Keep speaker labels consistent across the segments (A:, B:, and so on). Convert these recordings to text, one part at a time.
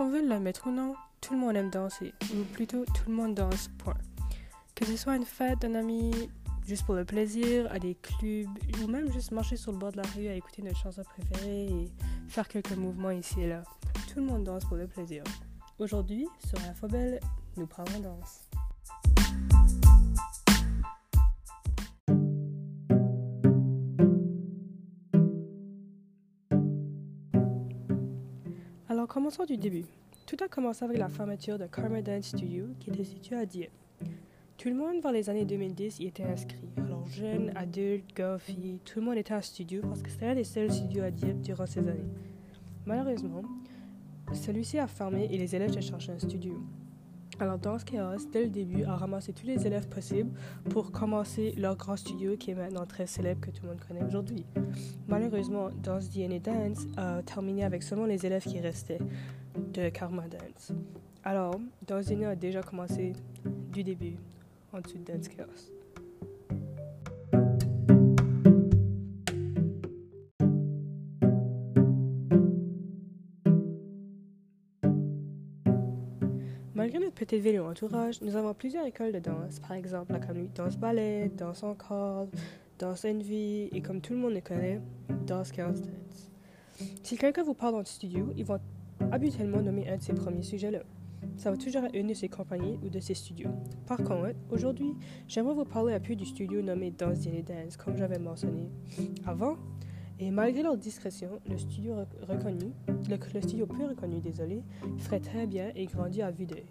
A: Qu'on veut l'admettre ou non, tout le monde aime danser, ou plutôt tout le monde danse, point. Que ce soit une fête d'un ami, juste pour le plaisir, à des clubs, ou même juste marcher sur le bord de la rue à écouter notre chanson préférée et faire quelques mouvements ici et là. Tout le monde danse pour le plaisir. Aujourd'hui, sur la Fobelle, nous parlons danse. Commençons du début. Tout a commencé avec la fermeture de Karma Dance Studio qui était situé à Dieppe. Tout le monde, vers les années 2010, y était inscrit. Alors, jeunes, adultes, gars, filles, tout le monde était en studio parce que c'était un des seuls studios à Dieppe durant ces années. Malheureusement, celui-ci a fermé et les élèves cherchaient un studio. Alors, dans ce chaos, dès le début, a ramassé tous les élèves possibles pour commencer leur grand studio qui est maintenant très célèbre que tout le monde connaît aujourd'hui. Malheureusement, Dance DNA Dance a terminé avec seulement les élèves qui restaient de Karma Dance. Alors, Dance DNA a déjà commencé du début en dessous de Dance Chaos. Malgré notre petite ville et entourage, nous avons plusieurs écoles de danse. Par exemple, la communauté danse ballet, danse en corde, danse envy et comme tout le monde le connaît, danse chaos dance. Si quelqu'un vous parle dans le studio, ils vont habituellement nommer un de ces premiers sujets-là. Ça va toujours être une de ces compagnies ou de ces studios. Par contre, aujourd'hui, j'aimerais vous parler un peu du studio nommé Dance Daily Dance, comme j'avais mentionné avant. Et malgré leur discrétion, le studio reconnu, le, le reconnu, désolé, ferait très bien et grandit à vue d'œil.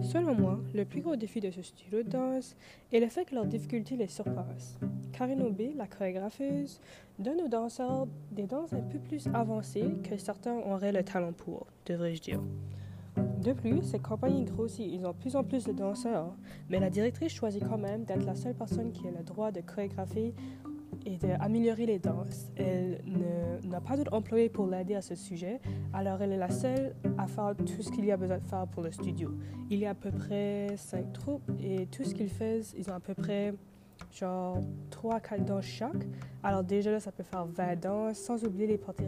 A: Selon moi, le plus gros défi de ce studio de danse est le fait que leurs difficultés les surpassent. Karine Aubé, la chorégrapheuse, donne aux danseurs des danses un peu plus avancées que certains auraient le talent pour, devrais-je dire. De plus, ces compagnies grossissent, ils ont de plus en plus de danseurs, mais la directrice choisit quand même d'être la seule personne qui a le droit de chorégraphier et d'améliorer les danses. Elle n'a pas d'autre employé pour l'aider à ce sujet, alors elle est la seule à faire tout ce qu'il y a besoin de faire pour le studio. Il y a à peu près cinq troupes et tout ce qu'ils font, ils ont à peu près genre 3 4 danses chaque. Alors déjà là, ça peut faire 20 danses, sans oublier les parties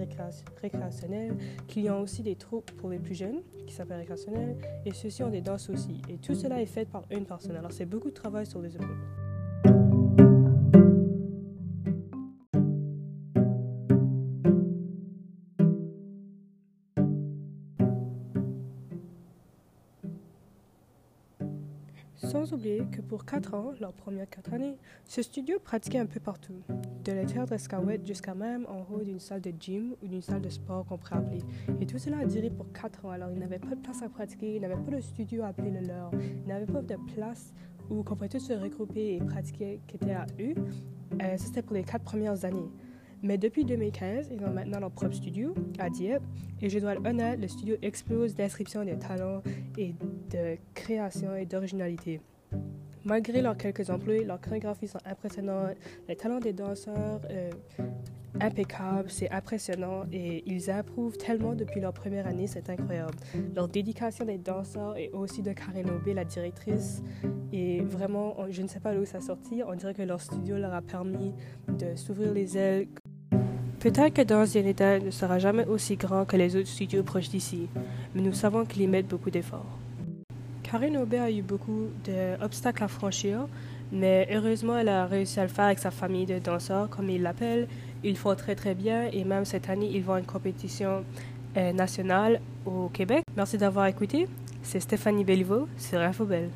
A: récréationnelles, qui ont aussi des troupes pour les plus jeunes, qui s'appellent récréationnelles, et ceux-ci ont des danses aussi. Et tout cela est fait par une personne. Alors c'est beaucoup de travail sur les épaules. Sans oublier que pour 4 ans, leurs premières 4 années, ce studio pratiquait un peu partout, de la terre jusqu'à même en haut d'une salle de gym ou d'une salle de sport qu'on pourrait appeler. Et tout cela a duré pour 4 ans, alors ils n'avaient pas de place à pratiquer, ils n'avaient pas de studio à appeler le leur, ils n'avaient pas de place où qu'on pouvait tous se regrouper et pratiquer qui était à eux. Euh, C'était pour les 4 premières années. Mais depuis 2015, ils ont maintenant leur propre studio à Dieppe. Et je dois être honnête, le studio explose d'inscription de talents et de création et d'originalité. Malgré leurs quelques emplois, leurs chorégraphies sont impressionnantes, les talents des danseurs euh, impeccables, c'est impressionnant et ils approuvent tellement depuis leur première année, c'est incroyable. Leur dédication des danseurs et aussi de Karen Aubé, la directrice, et vraiment, je ne sais pas d'où ça sortit, on dirait que leur studio leur a permis de s'ouvrir les ailes Peut-être que Danse Dignitaire ne sera jamais aussi grand que les autres studios proches d'ici, mais nous savons qu'il y met beaucoup d'efforts. Karine Aubert a eu beaucoup d'obstacles à franchir, mais heureusement, elle a réussi à le faire avec sa famille de danseurs, comme ils l'appellent. Ils font très très bien et même cette année, ils vont à une compétition euh, nationale au Québec. Merci d'avoir écouté. C'est Stéphanie Belliveau sur Infobel.